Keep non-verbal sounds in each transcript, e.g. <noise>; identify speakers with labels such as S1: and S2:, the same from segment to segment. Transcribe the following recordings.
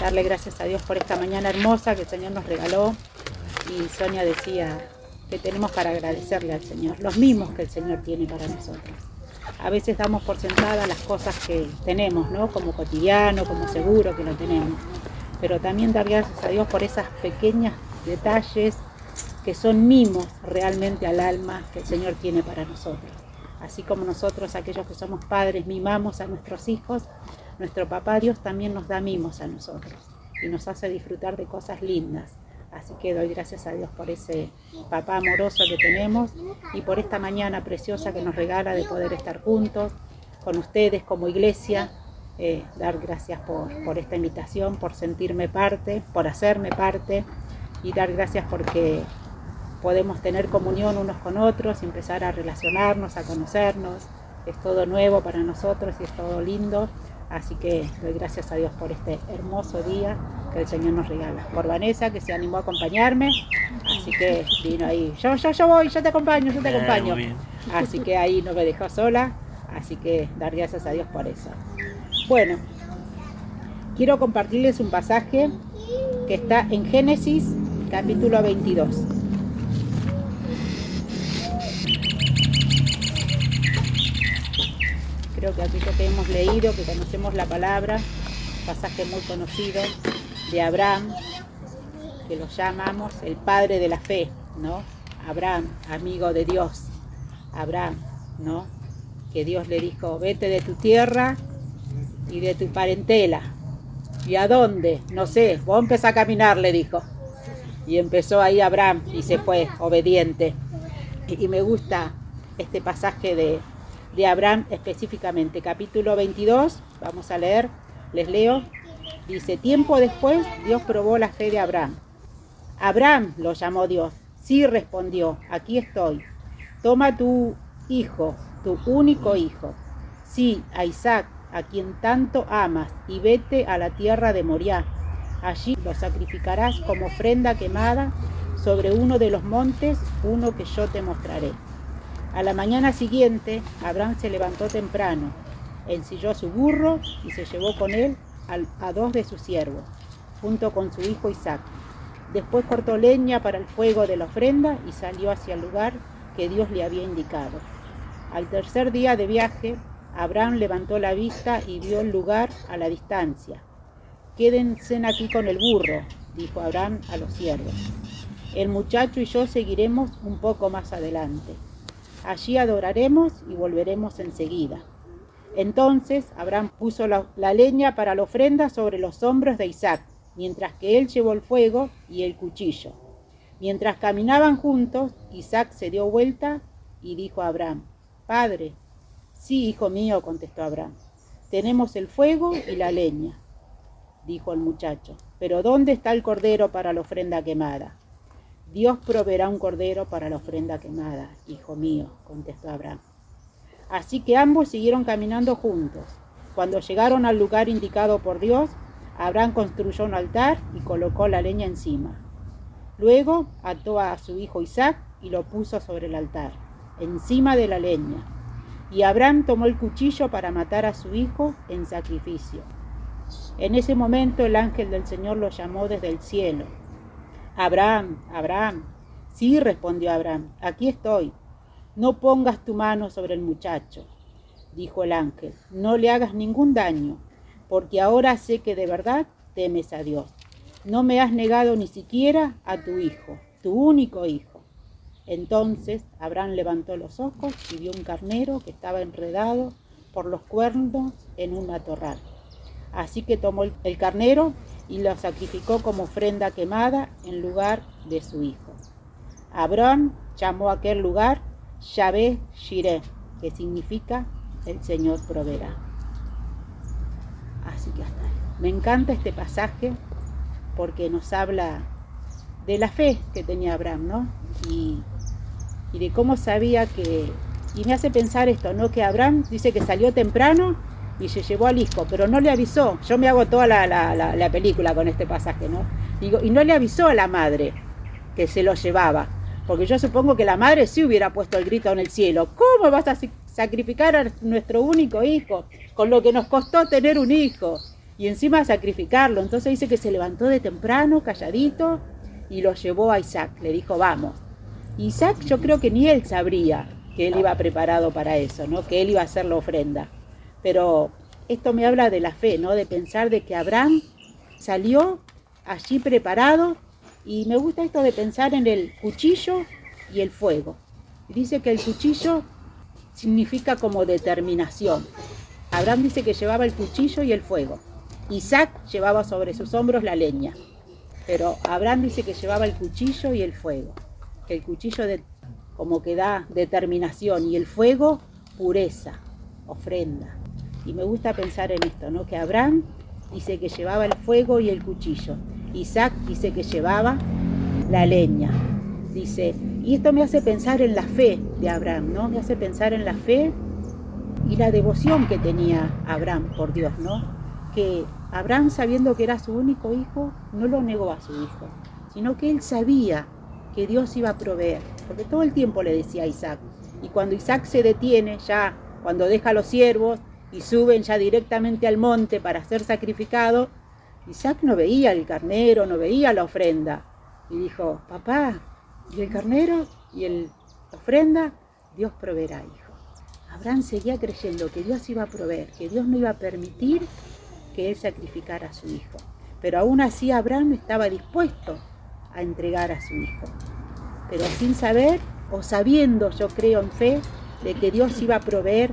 S1: darle gracias a Dios por esta mañana hermosa que el Señor nos regaló. Y Sonia decía que tenemos para agradecerle al Señor, los mismos que el Señor tiene para nosotros. A veces damos por sentadas las cosas que tenemos, ¿no? Como cotidiano, como seguro que lo tenemos. Pero también dar gracias a Dios por esas pequeñas detalles que son mimos realmente al alma que el Señor tiene para nosotros. Así como nosotros, aquellos que somos padres, mimamos a nuestros hijos, nuestro papá Dios también nos da mimos a nosotros y nos hace disfrutar de cosas lindas. Así que doy gracias a Dios por ese papá amoroso que tenemos y por esta mañana preciosa que nos regala de poder estar juntos con ustedes como iglesia. Eh, dar gracias por, por esta invitación, por sentirme parte, por hacerme parte y dar gracias porque podemos tener comunión unos con otros empezar a relacionarnos, a conocernos. Es todo nuevo para nosotros y es todo lindo. Así que doy gracias a Dios por este hermoso día que el Señor nos regala. Por Vanessa, que se animó a acompañarme. Así que vino ahí. Yo, yo, yo voy, yo te acompaño, yo te acompaño. Así que ahí no me dejó sola. Así que dar gracias a Dios por eso. Bueno, quiero compartirles un pasaje que está en Génesis capítulo 22. Creo que aquello que hemos leído, que conocemos la palabra, pasaje muy conocido de Abraham, que lo llamamos el padre de la fe, ¿no? Abraham, amigo de Dios. Abraham, ¿no? Que Dios le dijo, vete de tu tierra y de tu parentela. ¿Y a dónde? No sé, vos empezás a caminar, le dijo. Y empezó ahí Abraham y se fue, obediente. Y me gusta este pasaje de, de Abraham específicamente. Capítulo 22, vamos a leer, les leo. Dice, tiempo después Dios probó la fe de Abraham. Abraham lo llamó Dios. Sí respondió, aquí estoy. Toma tu hijo, tu único hijo. Sí, a Isaac, a quien tanto amas, y vete a la tierra de Moriah. Allí lo sacrificarás como ofrenda quemada sobre uno de los montes, uno que yo te mostraré. A la mañana siguiente, Abraham se levantó temprano, ensilló su burro y se llevó con él a dos de sus siervos, junto con su hijo Isaac. Después cortó leña para el fuego de la ofrenda y salió hacia el lugar que Dios le había indicado. Al tercer día de viaje, Abraham levantó la vista y vio el lugar a la distancia. Quédense aquí con el burro, dijo Abraham a los siervos. El muchacho y yo seguiremos un poco más adelante. Allí adoraremos y volveremos enseguida. Entonces Abraham puso la, la, leña para la ofrenda sobre los hombros de Isaac, mientras que él llevó el fuego y el cuchillo. Mientras caminaban juntos, Isaac se dio vuelta y dijo a Abraham, Padre, sí, hijo mío, contestó Abraham, tenemos el fuego y la leña, dijo el muchacho, pero ¿dónde está el cordero para la ofrenda quemada? Dios proveerá un cordero para la ofrenda quemada, hijo mío, contestó Abraham. Así que ambos siguieron caminando juntos. Cuando llegaron al lugar indicado por Dios, Abraham construyó un altar y colocó la leña encima. Luego ató a su hijo Isaac y lo puso sobre el altar, encima de la leña. Y Abraham tomó el cuchillo para matar a su hijo en sacrificio. En ese momento el ángel del Señor lo llamó desde el cielo Abraham, Abraham. Sí, respondió Abraham, aquí estoy. No pongas tu mano sobre el muchacho, dijo el ángel. No le hagas ningún daño, porque ahora sé que de verdad temes a Dios. No me has negado ni siquiera a tu hijo, tu único hijo. Entonces Abraham levantó los ojos y vio un carnero que estaba enredado por los cuernos en un matorral. Así que tomó el carnero y lo sacrificó como ofrenda quemada en lugar de su hijo. Abraham llamó a aquel lugar Yahvé Shireh, que significa el Señor proveerá. Así que hasta ahí. Me encanta este pasaje porque nos habla de la fe que tenía Abraham, ¿no? Y, y de cómo sabía que... Y me hace pensar esto, ¿no? Que Abraham dice que salió temprano y se llevó al hijo, pero no le avisó. Yo me hago toda la, la, la, película con este pasaje, ¿no? Digo, y no le avisó a la madre que se lo llevaba, porque yo supongo que la madre sí hubiera puesto el grito en el cielo. ¿Cómo vas a sacrificar a nuestro único hijo con lo que nos costó tener un hijo? y encima sacrificarlo. Entonces dice que se levantó de temprano, calladito, y lo llevó a Isaac. Le dijo, vamos. Isaac yo creo que ni él sabría que él iba preparado para eso, ¿no? Que él iba a hacer la ofrenda. Pero esto me habla de la fe, ¿no? De pensar de que Abraham salió allí preparado y me gusta esto de pensar en el cuchillo y el fuego. Dice que el cuchillo significa como determinación. Abraham dice que llevaba el cuchillo y el fuego. Isaac llevaba sobre sus hombros la leña. Pero Abraham dice que llevaba el cuchillo y el fuego. Que el cuchillo de, como que da determinación y el fuego pureza, ofrenda. Y me gusta pensar en esto, ¿no? Que Abraham dice que llevaba el fuego y el cuchillo. Isaac dice que llevaba la leña. Dice, y esto me hace pensar en la fe de Abraham, ¿no? Me hace pensar en la fe y la devoción que tenía Abraham por Dios, ¿no? Que Abraham, sabiendo que era su único hijo, no lo negó a su hijo, sino que él sabía que Dios iba a proveer, porque todo el tiempo le decía a Isaac. Y cuando Isaac se detiene, ya cuando deja a los siervos y suben ya directamente al monte para ser sacrificado, Isaac no veía el carnero, no veía la ofrenda. Y dijo, papá, ¿y el carnero y el, la ofrenda? Dios proveerá, hijo. Abraham seguía creyendo que Dios iba a proveer, que Dios no iba a permitir que él sacrificara a su hijo. Pero aún así Abraham estaba dispuesto a entregar a su hijo. Pero sin saber o sabiendo, yo creo en fe, de que Dios iba a proveer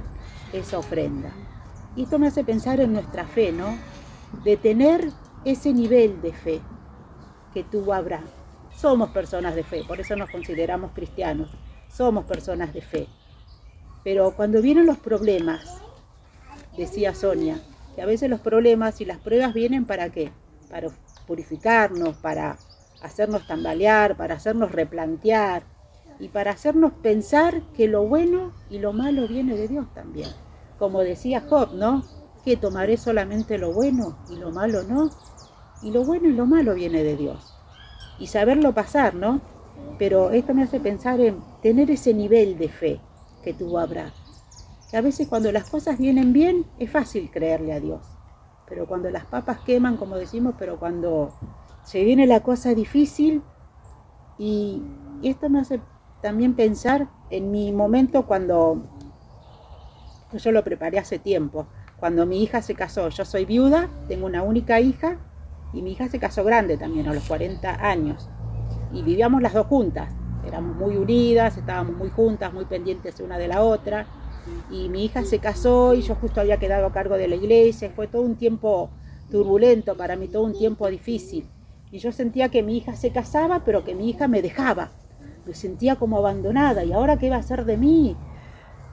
S1: esa ofrenda. Y esto me hace pensar en nuestra fe, ¿no? De tener ese nivel de fe que tuvo Abraham. Somos personas de fe, por eso nos consideramos cristianos. Somos personas de fe. Pero cuando vienen los problemas, decía Sonia, que a veces los problemas y las pruebas vienen para qué? Para purificarnos, para hacernos tambalear, para hacernos replantear y para hacernos pensar que lo bueno y lo malo viene de Dios también como decía Job, ¿no? Que tomaré solamente lo bueno y lo malo no. Y lo bueno y lo malo viene de Dios. Y saberlo pasar, ¿no? Pero esto me hace pensar en tener ese nivel de fe que tuvo Abraham. Que a veces cuando las cosas vienen bien es fácil creerle a Dios. Pero cuando las papas queman, como decimos, pero cuando se viene la cosa difícil, y esto me hace también pensar en mi momento cuando yo lo preparé hace tiempo. Cuando mi hija se casó, yo soy viuda, tengo una única hija y mi hija se casó grande también, a los 40 años. Y vivíamos las dos juntas. Éramos muy unidas, estábamos muy juntas, muy pendientes una de la otra. Y mi hija se casó y yo justo había quedado a cargo de la iglesia. Fue todo un tiempo turbulento para mí, todo un tiempo difícil. Y yo sentía que mi hija se casaba, pero que mi hija me dejaba. Me sentía como abandonada. ¿Y ahora qué va a hacer de mí?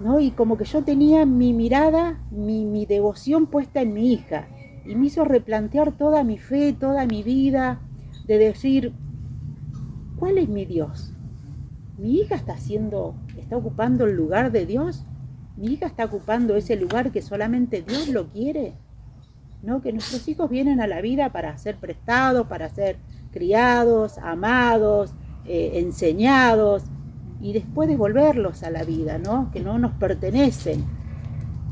S1: ¿No? Y como que yo tenía mi mirada, mi, devoción puesta en mi hija. Y me hizo replantear toda mi fe, toda mi vida, de decir, ¿cuál es mi Dios? ¿Mi hija está haciendo, está ocupando el lugar de Dios? ¿Mi hija está ocupando ese lugar que solamente Dios lo quiere? ¿No? Que nuestros hijos vienen a la vida para ser prestados, para ser criados, amados, eh, enseñados, y después devolverlos a la vida, ¿no? Que no nos pertenecen,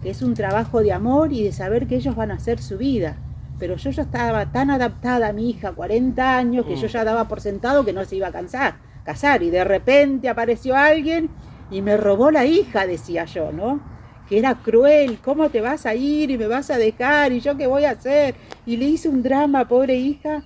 S1: que es un trabajo de amor y de saber que ellos van a hacer su vida. Pero yo ya estaba tan adaptada a mi hija, 40 años, que yo mm. ya daba por sentado que no se iba a cansar, casar. Y de repente apareció alguien y me robó la hija, decía yo, ¿no? Que era cruel, ¿cómo te vas a ir y me vas a dejar? ¿Y yo qué voy a hacer? Y le hice un drama, pobre hija,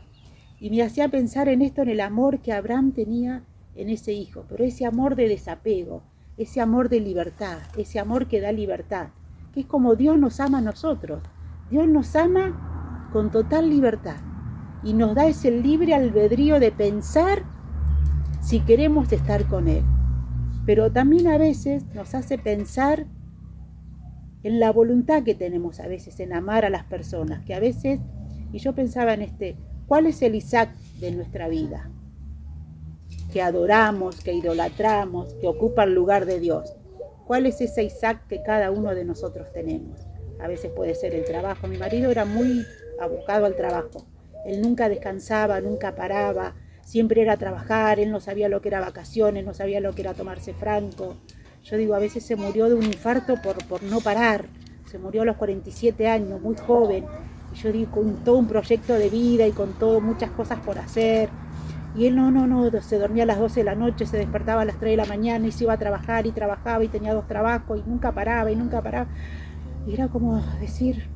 S1: y me hacía pensar en esto, en el amor que Abraham tenía en ese hijo, pero ese amor de desapego, ese amor de libertad, ese amor que da libertad, que es como Dios nos ama a nosotros. Dios nos ama con total libertad y nos da ese libre albedrío de pensar si queremos estar con Él. Pero también a veces nos hace pensar en la voluntad que tenemos a veces en amar a las personas, que a veces, y yo pensaba en este, ¿cuál es el Isaac de nuestra vida? Que adoramos, que idolatramos, que ocupa el lugar de Dios. ¿Cuál es ese Isaac que cada uno de nosotros tenemos? A veces puede ser el trabajo. Mi marido era muy abocado al trabajo. Él nunca descansaba, nunca paraba, siempre era trabajar, él no sabía lo que era vacaciones, no sabía lo que era tomarse franco. Yo digo, a veces se murió de un infarto por, por no parar. Se murió a los 47 años, muy joven. yo digo, con todo un proyecto de vida y con todo, muchas cosas por hacer. Y él no, no, no, se dormía a las 12 de la noche, se despertaba a las 3 de la mañana y se iba a trabajar y trabajaba y tenía dos trabajos y nunca paraba y nunca paraba. Y era como decir,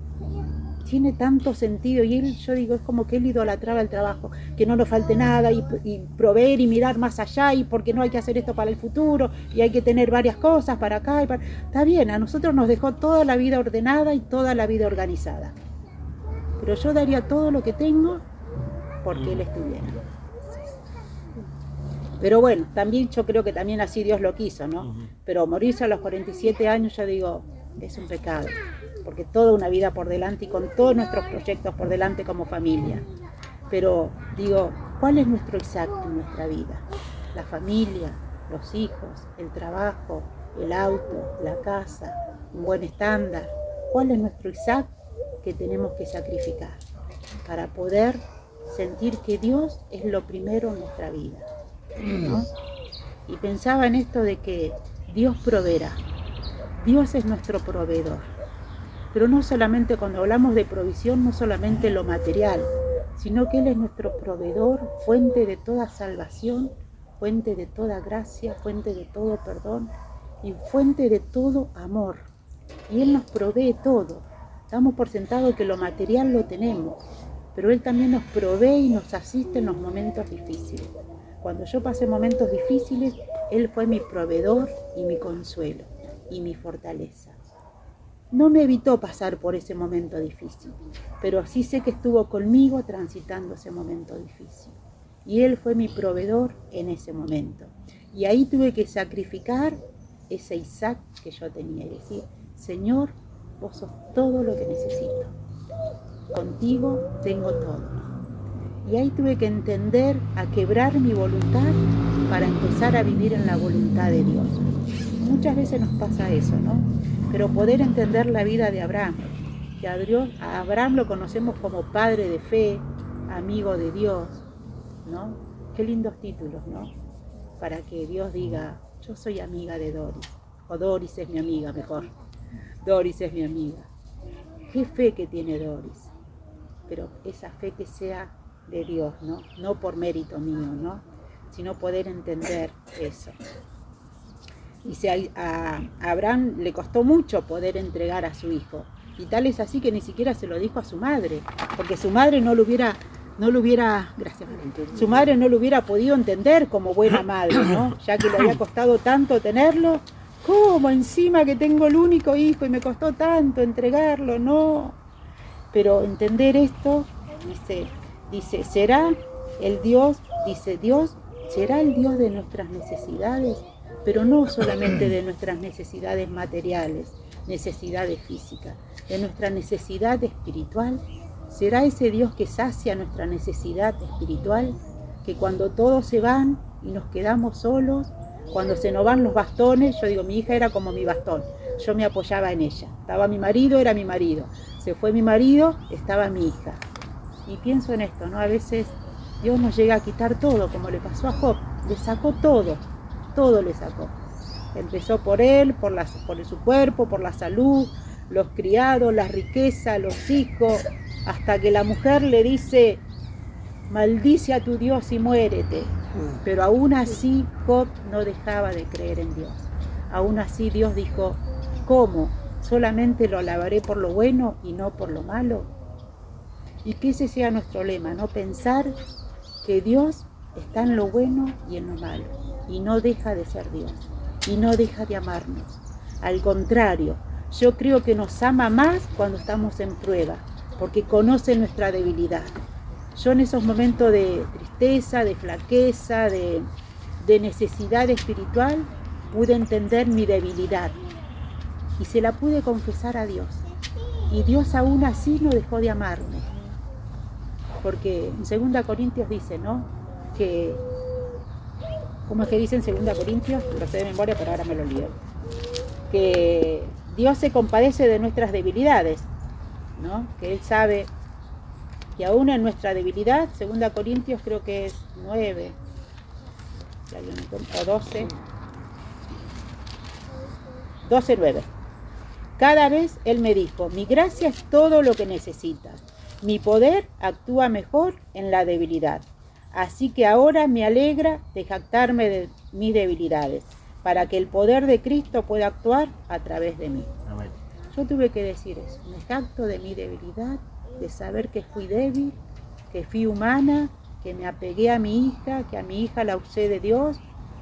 S1: tiene tanto sentido y él, yo digo, es como que él idolatraba el trabajo, que no nos falte nada y, proveer y mirar más allá y porque no hay que hacer esto para el futuro y hay que tener varias cosas para acá. Y para... Está bien, a nosotros nos dejó toda la vida ordenada y toda la vida organizada. Pero yo daría todo lo que tengo porque él estuviera. Pero bueno, también yo creo que también así Dios lo quiso, ¿no? Pero morirse a los 47 años, yo digo, es un pecado porque toda una vida por delante y con todos nuestros proyectos por delante como familia. Pero digo, ¿cuál es nuestro Isaac en nuestra vida? La familia, los hijos, el trabajo, el auto, la casa, un buen estándar. ¿Cuál es nuestro Isaac que tenemos que sacrificar para poder sentir que Dios es lo primero en nuestra vida? Y pensaba en esto de que Dios proveerá. Dios es nuestro proveedor. Pero no solamente cuando hablamos de provisión, no solamente lo material, sino que Él es nuestro proveedor, fuente de toda salvación, fuente de toda gracia, fuente de todo perdón y fuente de todo amor. Y Él nos provee todo. Damos por sentado que lo material lo tenemos, pero Él también nos provee y nos asiste en los momentos difíciles. Cuando yo pasé momentos difíciles, Él fue mi proveedor y mi consuelo y mi fortaleza no me evitó pasar por ese momento difícil, pero sí sé que estuvo conmigo transitando ese momento difícil. Y Él fue mi proveedor en ese momento. Y ahí tuve que sacrificar ese Isaac que yo tenía y decir, Señor, vos sos todo lo que necesito. Contigo tengo todo. Y ahí tuve que entender a quebrar mi voluntad para empezar a vivir en la voluntad de Dios. Muchas veces nos pasa eso, ¿no? pero poder entender la vida de Abraham, que a, Dios, a Abraham lo conocemos como padre de fe, amigo de Dios, ¿no? Qué lindos títulos, ¿no? Para que Dios diga, yo soy amiga de Doris, o Doris es mi amiga mejor, Doris es mi amiga. Qué fe que tiene Doris, pero esa fe que sea de Dios, ¿no? No por mérito mío, ¿no? Sino poder entender eso. Dice, a, Abraham le costó mucho poder entregar a su hijo. Y tal es así que ni siquiera se lo dijo a su madre, porque su madre no lo hubiera, no lo hubiera, gracias, su madre no lo hubiera podido entender como buena madre, ¿no? Ya que le había costado tanto tenerlo, ¿cómo encima que tengo el único hijo y me costó tanto entregarlo? No. Pero entender esto, dice, dice, será el Dios, dice Dios, será el Dios de nuestras necesidades pero no solamente de nuestras necesidades materiales, necesidades físicas, de nuestra necesidad espiritual. ¿Será ese Dios que sacia nuestra necesidad espiritual? Que cuando todos se van y nos quedamos solos, cuando se nos van los bastones, yo digo, mi hija era como mi bastón, yo me apoyaba en ella. Estaba mi marido, era mi marido. Se fue mi marido, estaba mi hija. Y pienso en esto, ¿no? A veces Dios nos llega a quitar todo, como le pasó a Job, le sacó todo, todo le sacó. Empezó por él, por, por su cuerpo, por la salud, los criados, la riqueza, los hijos, hasta que la mujer le dice, maldice a tu Dios y muérete. Pero aún así Job no dejaba de creer en Dios. Aún así Dios dijo, ¿cómo? ¿Solamente lo alabaré por lo bueno y no por lo malo? Y que ese sea nuestro lema, no pensar que Dios está en lo bueno y en lo malo y no deja de ser Dios y no deja de amarnos. Al contrario, yo creo que nos ama más cuando estamos en prueba, porque conoce nuestra debilidad. Yo en esos momentos de tristeza, de flaqueza, de, necesidad espiritual, pude entender mi debilidad y se la pude confesar a Dios. Y Dios aún así no dejó de amarme. Porque en 2 Corintios dice, ¿no? Que como es que dice en 2 Corintios? Lo sé de memoria, pero ahora me lo olvido. Que Dios se compadece de nuestras debilidades, ¿no? Que Él sabe que aún en nuestra debilidad, 2 Corintios creo que es 9, o 12, 12, 9. Cada vez Él me dijo, mi gracia es todo lo que necesitas. Mi poder actúa mejor en la debilidad. Así que ahora me alegra de jactarme de mis debilidades, para que el poder de Cristo pueda actuar a través de mí. Yo tuve que decir eso, me jacto de mi debilidad, de saber que fui débil, que fui humana, que me apegué a mi hija, que a mi hija la usé de Dios,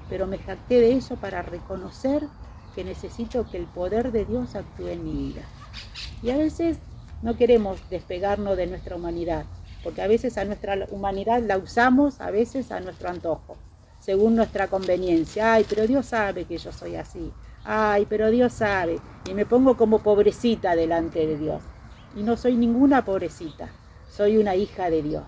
S1: pero me jacté de eso para reconocer que necesito que el poder de Dios actúe en mi vida. Y a veces no queremos despegarnos de nuestra humanidad, porque a veces a nuestra humanidad la usamos, a veces a nuestro antojo, según nuestra conveniencia. Ay, pero Dios sabe que yo soy así. Ay, pero Dios sabe. Y me pongo como pobrecita delante de Dios. Y no soy ninguna pobrecita, soy una hija de Dios.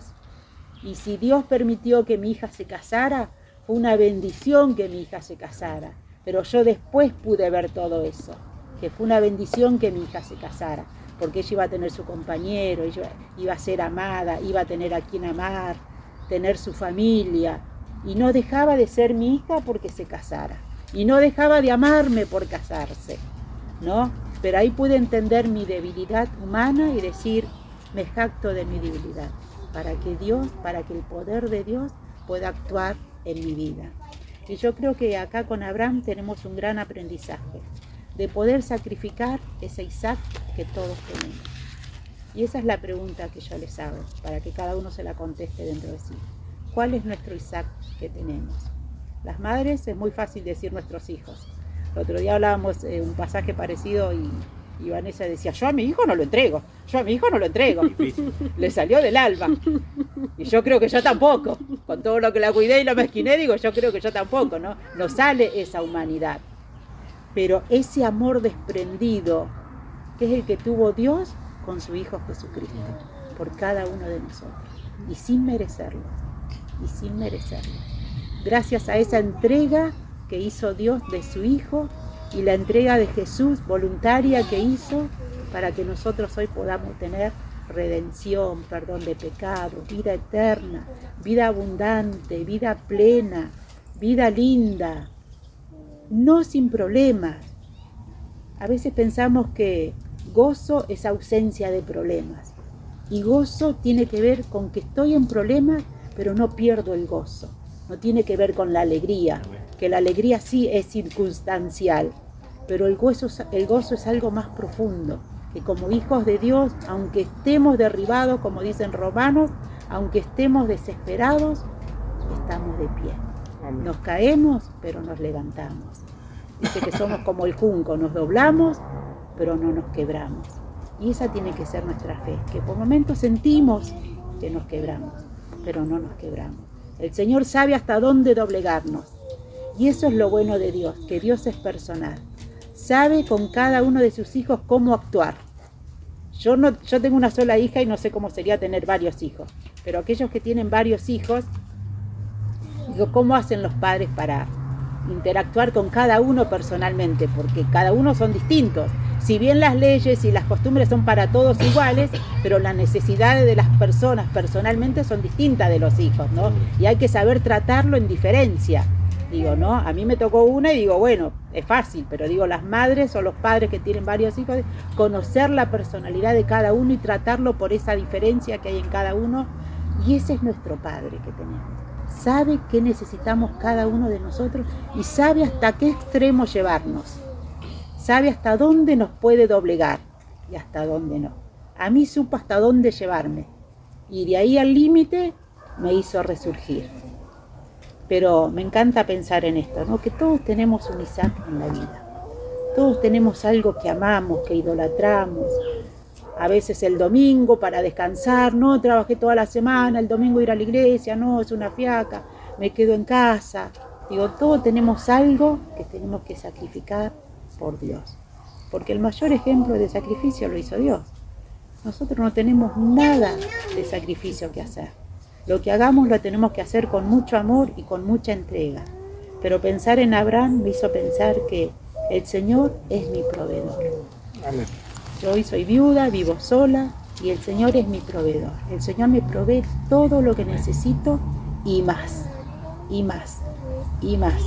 S1: Y si Dios permitió que mi hija se casara, fue una bendición que mi hija se casara. Pero yo después pude ver todo eso, que fue una bendición que mi hija se casara porque ella iba a tener su compañero, ella iba a ser amada, iba a tener a quien amar, tener su familia, y no dejaba de ser mi hija porque se casara, y no dejaba de amarme por casarse, ¿no? Pero ahí pude entender mi debilidad humana y decir, me jacto de mi debilidad, para que Dios, para que el poder de Dios pueda actuar en mi vida. Y yo creo que acá con Abraham tenemos un gran aprendizaje de poder sacrificar ese Isaac que todos tenemos. Y esa es la pregunta que yo les hago, para que cada uno se la conteste dentro de sí. ¿Cuál es nuestro Isaac que tenemos? Las madres es muy fácil decir nuestros hijos. El otro día hablábamos de un pasaje parecido y, y Vanessa decía, yo a mi hijo no lo entrego, yo a mi hijo no lo entrego. <laughs> Le salió del alma. Y yo creo que yo tampoco. Con todo lo que la cuidé y la mezquiné, digo, yo creo que yo tampoco, ¿no? No sale esa humanidad pero ese amor desprendido, que es el que tuvo Dios con su Hijo Jesucristo, por cada uno de nosotros, y sin merecerlo, y sin merecerlo. Gracias a esa entrega que hizo Dios de su Hijo y la entrega de Jesús voluntaria que hizo para que nosotros hoy podamos tener redención, perdón de pecados, vida eterna, vida abundante, vida plena, vida linda, no sin problemas. A veces pensamos que gozo es ausencia de problemas. Y gozo tiene que ver con que estoy en problemas, pero no pierdo el gozo. No tiene que ver con la alegría, que la alegría sí es circunstancial, pero el gozo, el gozo es algo más profundo, que como hijos de Dios, aunque estemos derribados, como dicen romanos, aunque estemos desesperados, estamos de pie. Nos caemos, pero nos levantamos. Dice que somos como el junco, nos doblamos, pero no nos quebramos. Y esa tiene que ser nuestra fe, que por momentos sentimos que nos quebramos, pero no nos quebramos. El Señor sabe hasta dónde doblegarnos. Y eso es lo bueno de Dios, que Dios es personal. Sabe con cada uno de sus hijos cómo actuar. Yo, no, yo tengo una sola hija y no sé cómo sería tener varios hijos, pero aquellos que tienen varios hijos Digo, ¿cómo hacen los padres para interactuar con cada uno personalmente? Porque cada uno son distintos. Si bien las leyes y las costumbres son para todos iguales, pero las necesidades de las personas personalmente son distintas de los hijos, ¿no? Y hay que saber tratarlo en diferencia. Digo, ¿no? A mí me tocó una y digo, bueno, es fácil, pero digo, las madres o los padres que tienen varios hijos, conocer la personalidad de cada uno y tratarlo por esa diferencia que hay en cada uno. Y ese es nuestro padre que tenemos sabe qué necesitamos cada uno de nosotros y sabe hasta qué extremo llevarnos. Sabe hasta dónde nos puede doblegar y hasta dónde no. A mí supo hasta dónde llevarme y de ahí al límite me hizo resurgir. Pero me encanta pensar en esto, ¿no? que todos tenemos un Isaac en la vida. Todos tenemos algo que amamos, que idolatramos, a veces el domingo para descansar, no trabajé toda la semana, el domingo ir a la iglesia, no, es una fiaca, me quedo en casa. Digo, todos tenemos algo que tenemos que sacrificar por Dios, porque el mayor ejemplo de sacrificio lo hizo Dios. Nosotros no tenemos nada de sacrificio que hacer. Lo que hagamos lo tenemos que hacer con mucho amor y con mucha entrega. Pero pensar en Abraham me hizo pensar que el Señor es mi proveedor. Amén. Yo hoy soy viuda, vivo sola y el Señor es mi proveedor. El Señor me provee todo lo que necesito y más, y más, y más.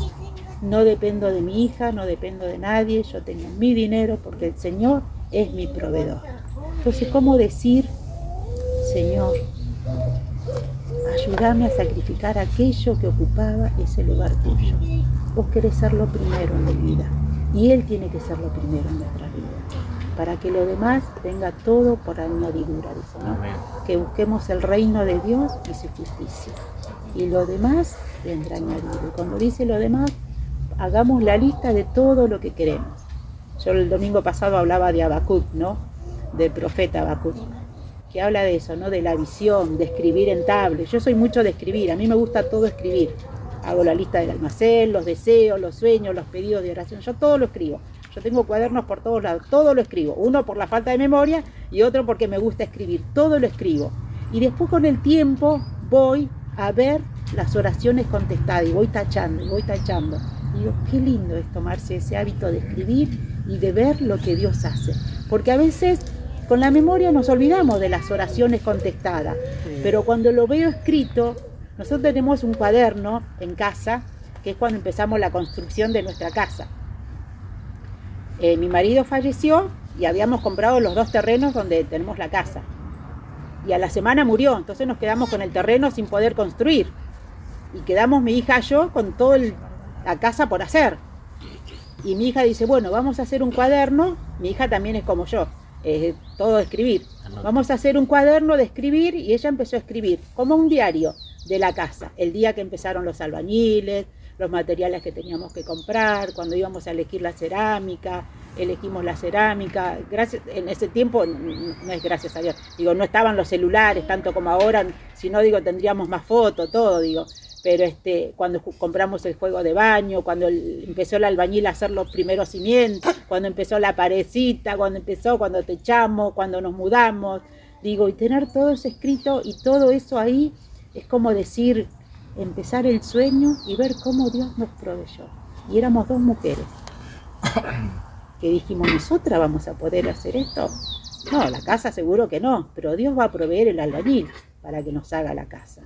S1: No dependo de mi hija, no dependo de nadie, yo tengo mi dinero porque el Señor es mi proveedor. Entonces, ¿cómo decir, Señor, ayúdame a sacrificar aquello que ocupaba ese lugar tuyo. Vos querés ser lo primero en mi vida y Él tiene que ser lo primero en nuestra vida. Para que lo demás venga todo por añadidura, dice, ¿no? Que busquemos el reino de Dios y su justicia. Y lo demás vendrá añadido. Y cuando dice lo demás, hagamos la lista de todo lo que queremos. Yo el domingo pasado hablaba de Habacuc, ¿no? Del profeta Habacuc que habla de eso, ¿no? De la visión, de escribir en tablet. Yo soy mucho de escribir, a mí me gusta todo escribir. Hago la lista del almacén, los deseos, los sueños, los pedidos de oración, yo todo lo escribo. Yo tengo cuadernos por todos lados, todo lo escribo. Uno por la falta de memoria y otro porque me gusta escribir, todo lo escribo. Y después con el tiempo voy a ver las oraciones contestadas y voy tachando, y voy tachando. Y digo, qué lindo es tomarse ese hábito de escribir y de ver lo que Dios hace. Porque a veces con la memoria nos olvidamos de las oraciones contestadas, pero cuando lo veo escrito, nosotros tenemos un cuaderno en casa, que es cuando empezamos la construcción de nuestra casa. Eh, mi marido falleció y habíamos comprado los dos terrenos donde tenemos la casa. Y a la semana murió, entonces nos quedamos con el terreno sin poder construir. Y quedamos mi hija y yo con toda la casa por hacer. Y mi hija dice, bueno, vamos a hacer un cuaderno. Mi hija también es como yo eh, todo escribir. Vamos a hacer un cuaderno de escribir y ella empezó a escribir como un diario de la casa, el día que empezaron los albañiles, los materiales que teníamos que comprar, cuando íbamos a elegir la cerámica, elegimos la cerámica. Gracias, en ese tiempo, no es gracias a Dios, digo, no estaban los celulares tanto como ahora, si no digo tendríamos más fotos, todo, digo. Pero este, cuando compramos el juego de baño, cuando empezó el albañil a hacer los primeros cimientos, cuando empezó la parecita, cuando empezó, cuando techamos, cuando nos mudamos, digo, y tener todo eso escrito y todo eso ahí es como decir, empezar el sueño y ver cómo Dios nos proveyó. Y éramos dos mujeres <coughs> que dijimos, nosotras vamos a poder hacer esto. No, la casa seguro que no, pero Dios va a proveer el albañil para que nos haga la casa.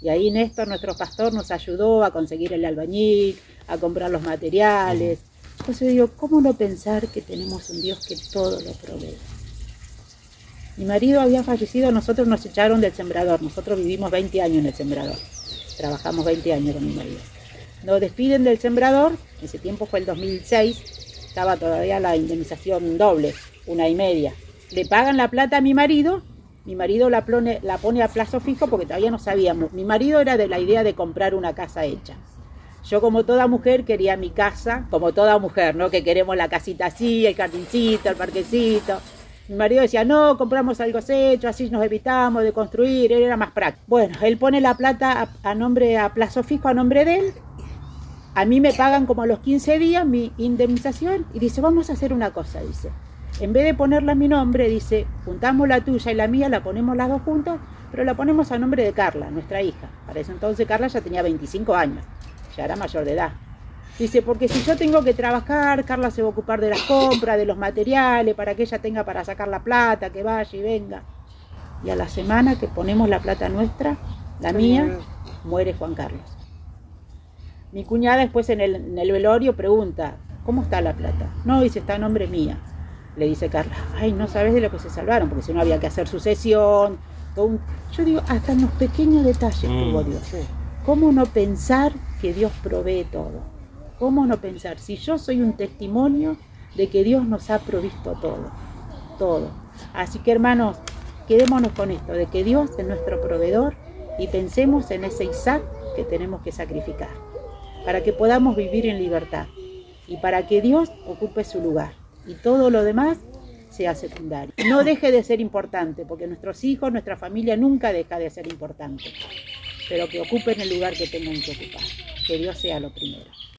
S1: Y ahí Néstor, nuestro pastor, nos ayudó a conseguir el albañil, a comprar los materiales. Entonces digo, ¿cómo no pensar que tenemos un Dios que todo lo provee? Mi marido había fallecido, nosotros nos echaron del sembrador, nosotros vivimos 20 años en el sembrador, trabajamos 20 años con mi marido. Nos despiden del sembrador, ese tiempo fue el 2006, estaba todavía la indemnización doble, una y media. Le pagan la plata a mi marido mi marido la pone, la pone a plazo fijo porque todavía no sabíamos. Mi marido era de la idea de comprar una casa hecha. Yo como toda mujer quería mi casa, como toda mujer, ¿no? Que queremos la casita así, el jardincito, el parquecito. Mi marido decía, no, compramos algo hecho, así nos evitamos de construir, él era más práctico. Bueno, él pone la plata a, nombre, a plazo fijo a nombre de él. A mí me pagan como a los 15 días mi indemnización y dice, vamos a hacer una cosa, dice en vez de ponerla a mi nombre, dice, juntamos la tuya y la mía, la ponemos las dos juntas, pero la ponemos a nombre de Carla, nuestra hija. Para eso entonces Carla ya tenía 25 años, ya era mayor de edad. Dice, porque si yo tengo que trabajar, Carla se va a ocupar de las compras, de los materiales, para que ella tenga para sacar la plata, que vaya y venga. Y a la semana que ponemos la plata nuestra, la mía, muere Juan Carlos. Mi cuñada después en el, en el velorio pregunta, ¿cómo está la plata? No, dice, está a nombre mía le dice Carla, ay, no sabes de lo que se salvaron, porque si no había que hacer sucesión. Yo digo, hasta en los pequeños detalles tuvo mm. Dios. ¿Cómo no pensar que Dios provee todo? ¿Cómo no pensar? Si yo soy un testimonio de que Dios nos ha provisto todo, todo. Así que hermanos, quedémonos con esto, de que Dios es nuestro proveedor y pensemos en ese Isaac que tenemos que sacrificar, para que podamos vivir en libertad y para que Dios ocupe su lugar y todo lo demás sea secundario. No deje de ser importante, porque nuestros hijos, nuestra familia nunca deja de ser importante, pero que ocupen el lugar que tengan que ocupar. Que Dios sea lo primero.